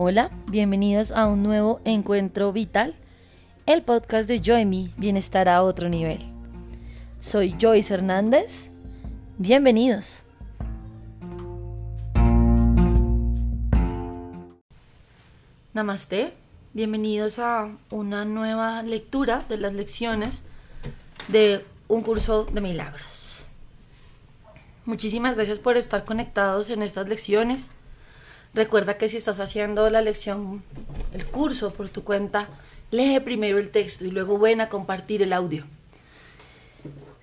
Hola, bienvenidos a un nuevo encuentro vital, el podcast de Joy Bienestar a otro nivel. Soy Joyce Hernández, bienvenidos. Namaste, bienvenidos a una nueva lectura de las lecciones de un curso de milagros. Muchísimas gracias por estar conectados en estas lecciones. Recuerda que si estás haciendo la lección, el curso por tu cuenta, lee primero el texto y luego ven a compartir el audio.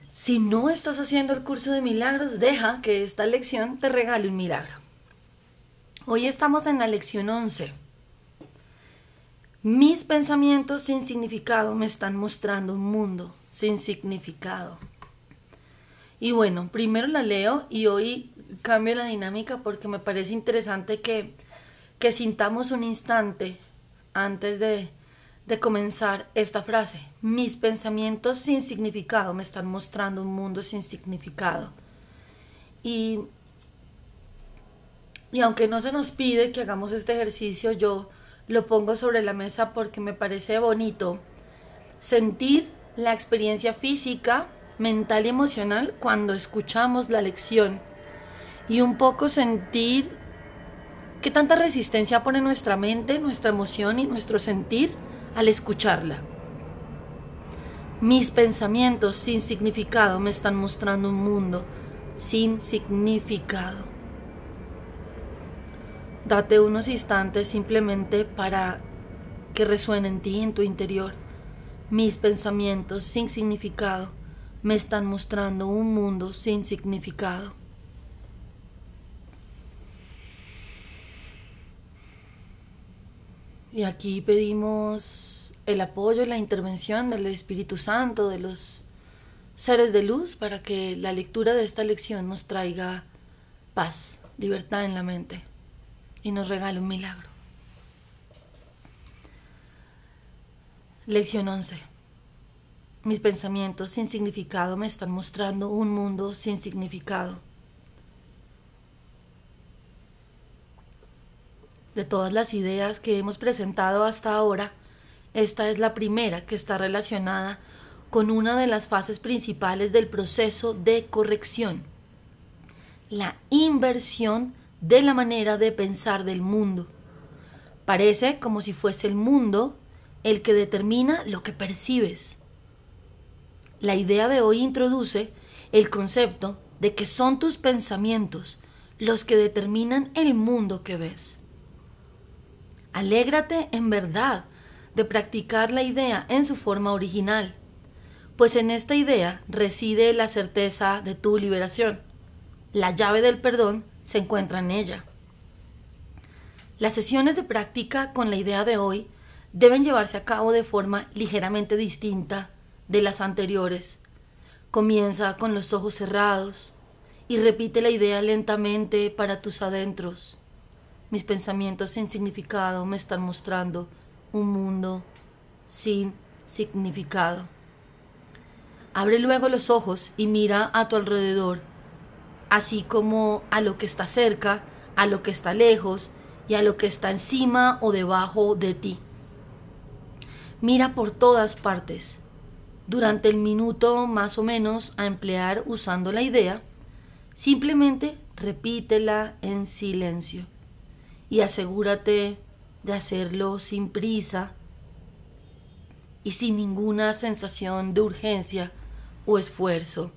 Si no estás haciendo el curso de milagros, deja que esta lección te regale un milagro. Hoy estamos en la lección 11. Mis pensamientos sin significado me están mostrando un mundo sin significado. Y bueno, primero la leo y hoy cambio la dinámica porque me parece interesante que, que sintamos un instante antes de, de comenzar esta frase. Mis pensamientos sin significado me están mostrando un mundo sin significado. Y, y aunque no se nos pide que hagamos este ejercicio, yo lo pongo sobre la mesa porque me parece bonito sentir la experiencia física, mental y emocional cuando escuchamos la lección y un poco sentir qué tanta resistencia pone nuestra mente, nuestra emoción y nuestro sentir al escucharla. Mis pensamientos sin significado me están mostrando un mundo sin significado. Date unos instantes simplemente para que resuene en ti, en tu interior. Mis pensamientos sin significado me están mostrando un mundo sin significado. Y aquí pedimos el apoyo y la intervención del Espíritu Santo, de los seres de luz, para que la lectura de esta lección nos traiga paz, libertad en la mente y nos regale un milagro. Lección 11. Mis pensamientos sin significado me están mostrando un mundo sin significado. De todas las ideas que hemos presentado hasta ahora, esta es la primera que está relacionada con una de las fases principales del proceso de corrección, la inversión de la manera de pensar del mundo. Parece como si fuese el mundo el que determina lo que percibes. La idea de hoy introduce el concepto de que son tus pensamientos los que determinan el mundo que ves. Alégrate en verdad de practicar la idea en su forma original, pues en esta idea reside la certeza de tu liberación. La llave del perdón se encuentra en ella. Las sesiones de práctica con la idea de hoy deben llevarse a cabo de forma ligeramente distinta de las anteriores. Comienza con los ojos cerrados y repite la idea lentamente para tus adentros. Mis pensamientos sin significado me están mostrando un mundo sin significado. Abre luego los ojos y mira a tu alrededor, así como a lo que está cerca, a lo que está lejos y a lo que está encima o debajo de ti. Mira por todas partes. Durante el minuto más o menos a emplear usando la idea, simplemente repítela en silencio y asegúrate de hacerlo sin prisa y sin ninguna sensación de urgencia o esfuerzo.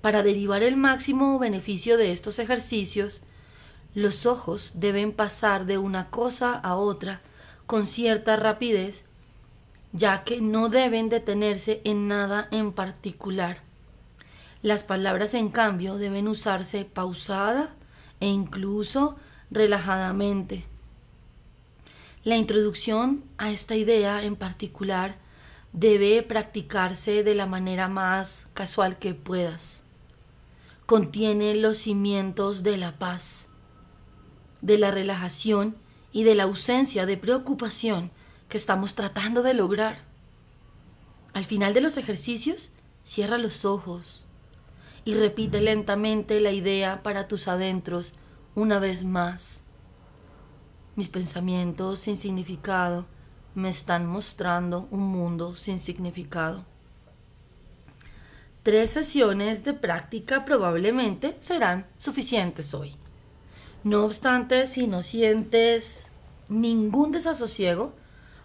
Para derivar el máximo beneficio de estos ejercicios, los ojos deben pasar de una cosa a otra con cierta rapidez, ya que no deben detenerse en nada en particular. Las palabras, en cambio, deben usarse pausada e incluso relajadamente. La introducción a esta idea en particular debe practicarse de la manera más casual que puedas. Contiene los cimientos de la paz, de la relajación y de la ausencia de preocupación que estamos tratando de lograr. Al final de los ejercicios, cierra los ojos y repite lentamente la idea para tus adentros una vez más. Mis pensamientos sin significado me están mostrando un mundo sin significado. Tres sesiones de práctica probablemente serán suficientes hoy. No obstante, si no sientes ningún desasosiego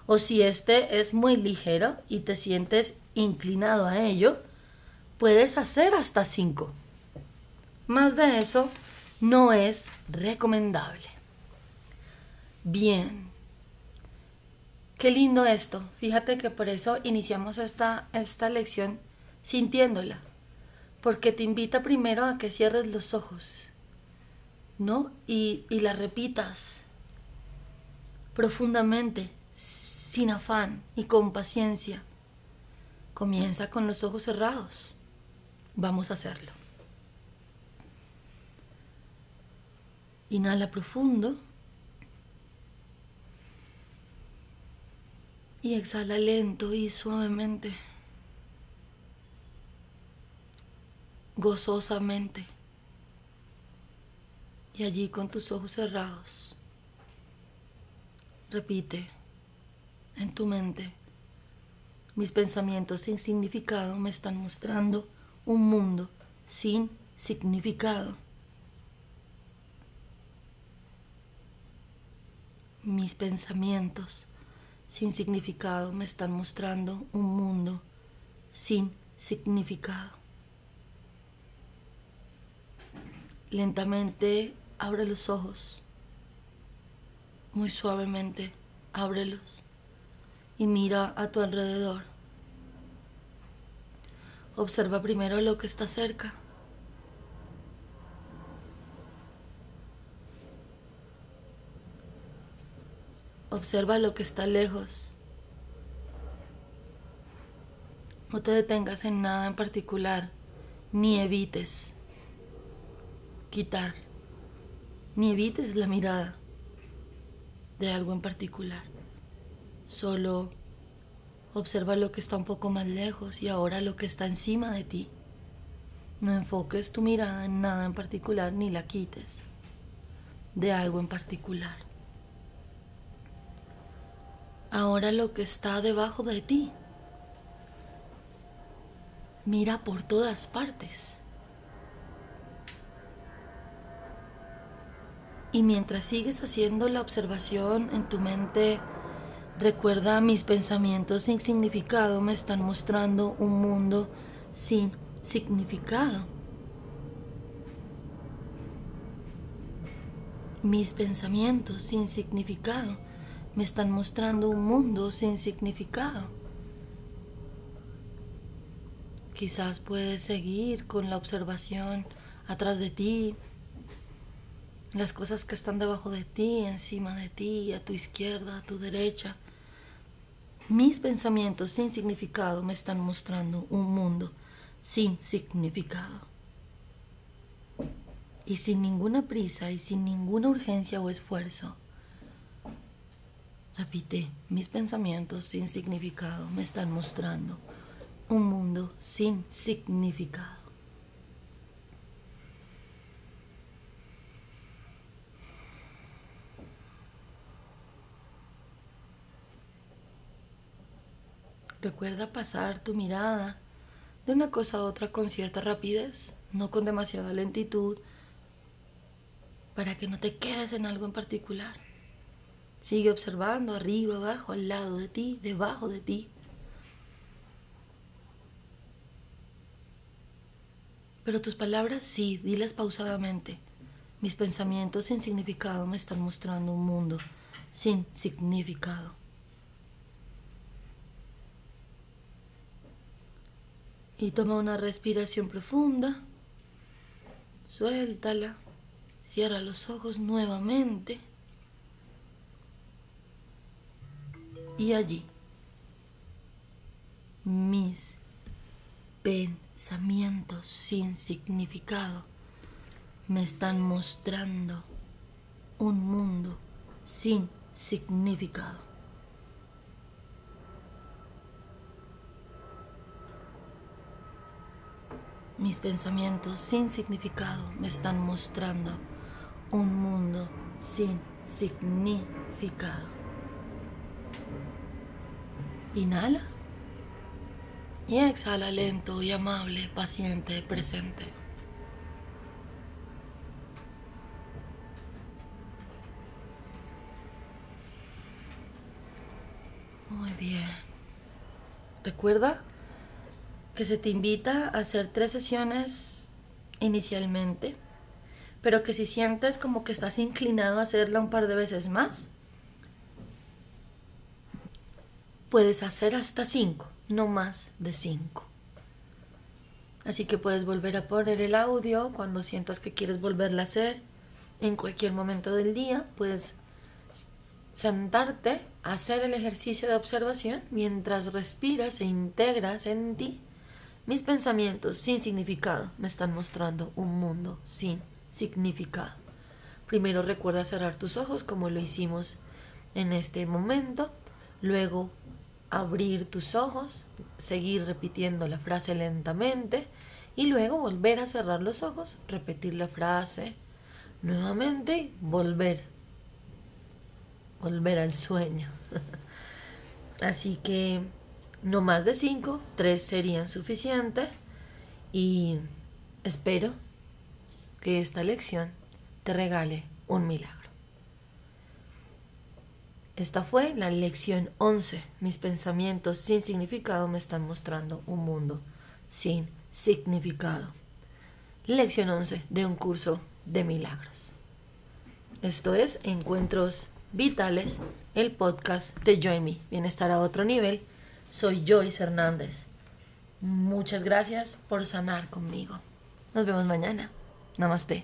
o si este es muy ligero y te sientes inclinado a ello, puedes hacer hasta cinco. Más de eso no es recomendable. Bien. Qué lindo esto. Fíjate que por eso iniciamos esta, esta lección sintiéndola. Porque te invita primero a que cierres los ojos. ¿No? Y, y la repitas profundamente, sin afán y con paciencia. Comienza con los ojos cerrados. Vamos a hacerlo. Inhala profundo. Y exhala lento y suavemente. Gozosamente. Y allí con tus ojos cerrados. Repite en tu mente. Mis pensamientos sin significado me están mostrando un mundo sin significado. Mis pensamientos sin significado me están mostrando un mundo sin significado. Lentamente abre los ojos, muy suavemente ábrelos y mira a tu alrededor. Observa primero lo que está cerca. Observa lo que está lejos. No te detengas en nada en particular, ni evites quitar, ni evites la mirada de algo en particular. Solo observa lo que está un poco más lejos y ahora lo que está encima de ti. No enfoques tu mirada en nada en particular ni la quites de algo en particular ahora lo que está debajo de ti. Mira por todas partes. Y mientras sigues haciendo la observación en tu mente, recuerda mis pensamientos sin significado me están mostrando un mundo sin significado. Mis pensamientos sin significado me están mostrando un mundo sin significado. Quizás puedes seguir con la observación atrás de ti, las cosas que están debajo de ti, encima de ti, a tu izquierda, a tu derecha. Mis pensamientos sin significado me están mostrando un mundo sin significado. Y sin ninguna prisa y sin ninguna urgencia o esfuerzo, Repite, mis pensamientos sin significado me están mostrando un mundo sin significado. Recuerda pasar tu mirada de una cosa a otra con cierta rapidez, no con demasiada lentitud, para que no te quedes en algo en particular. Sigue observando arriba, abajo, al lado de ti, debajo de ti. Pero tus palabras sí, dilas pausadamente. Mis pensamientos sin significado me están mostrando un mundo sin significado. Y toma una respiración profunda. Suéltala. Cierra los ojos nuevamente. Y allí mis pensamientos sin significado me están mostrando un mundo sin significado. Mis pensamientos sin significado me están mostrando un mundo sin significado. Inhala. Y exhala lento y amable, paciente, presente. Muy bien. Recuerda que se te invita a hacer tres sesiones inicialmente, pero que si sientes como que estás inclinado a hacerla un par de veces más, puedes hacer hasta cinco, no más de cinco. Así que puedes volver a poner el audio cuando sientas que quieres volverla a hacer en cualquier momento del día. Puedes sentarte hacer el ejercicio de observación mientras respiras e integras en ti mis pensamientos sin significado me están mostrando un mundo sin significado. Primero recuerda cerrar tus ojos como lo hicimos en este momento. Luego abrir tus ojos, seguir repitiendo la frase lentamente y luego volver a cerrar los ojos, repetir la frase nuevamente volver. Volver al sueño. Así que no más de cinco, tres serían suficientes y espero que esta lección te regale un milagro. Esta fue la lección 11. Mis pensamientos sin significado me están mostrando un mundo sin significado. Lección 11 de un curso de milagros. Esto es Encuentros Vitales, el podcast de Join Me, Bienestar a otro nivel soy Joyce Hernández. Muchas gracias por sanar conmigo. Nos vemos mañana. Namaste.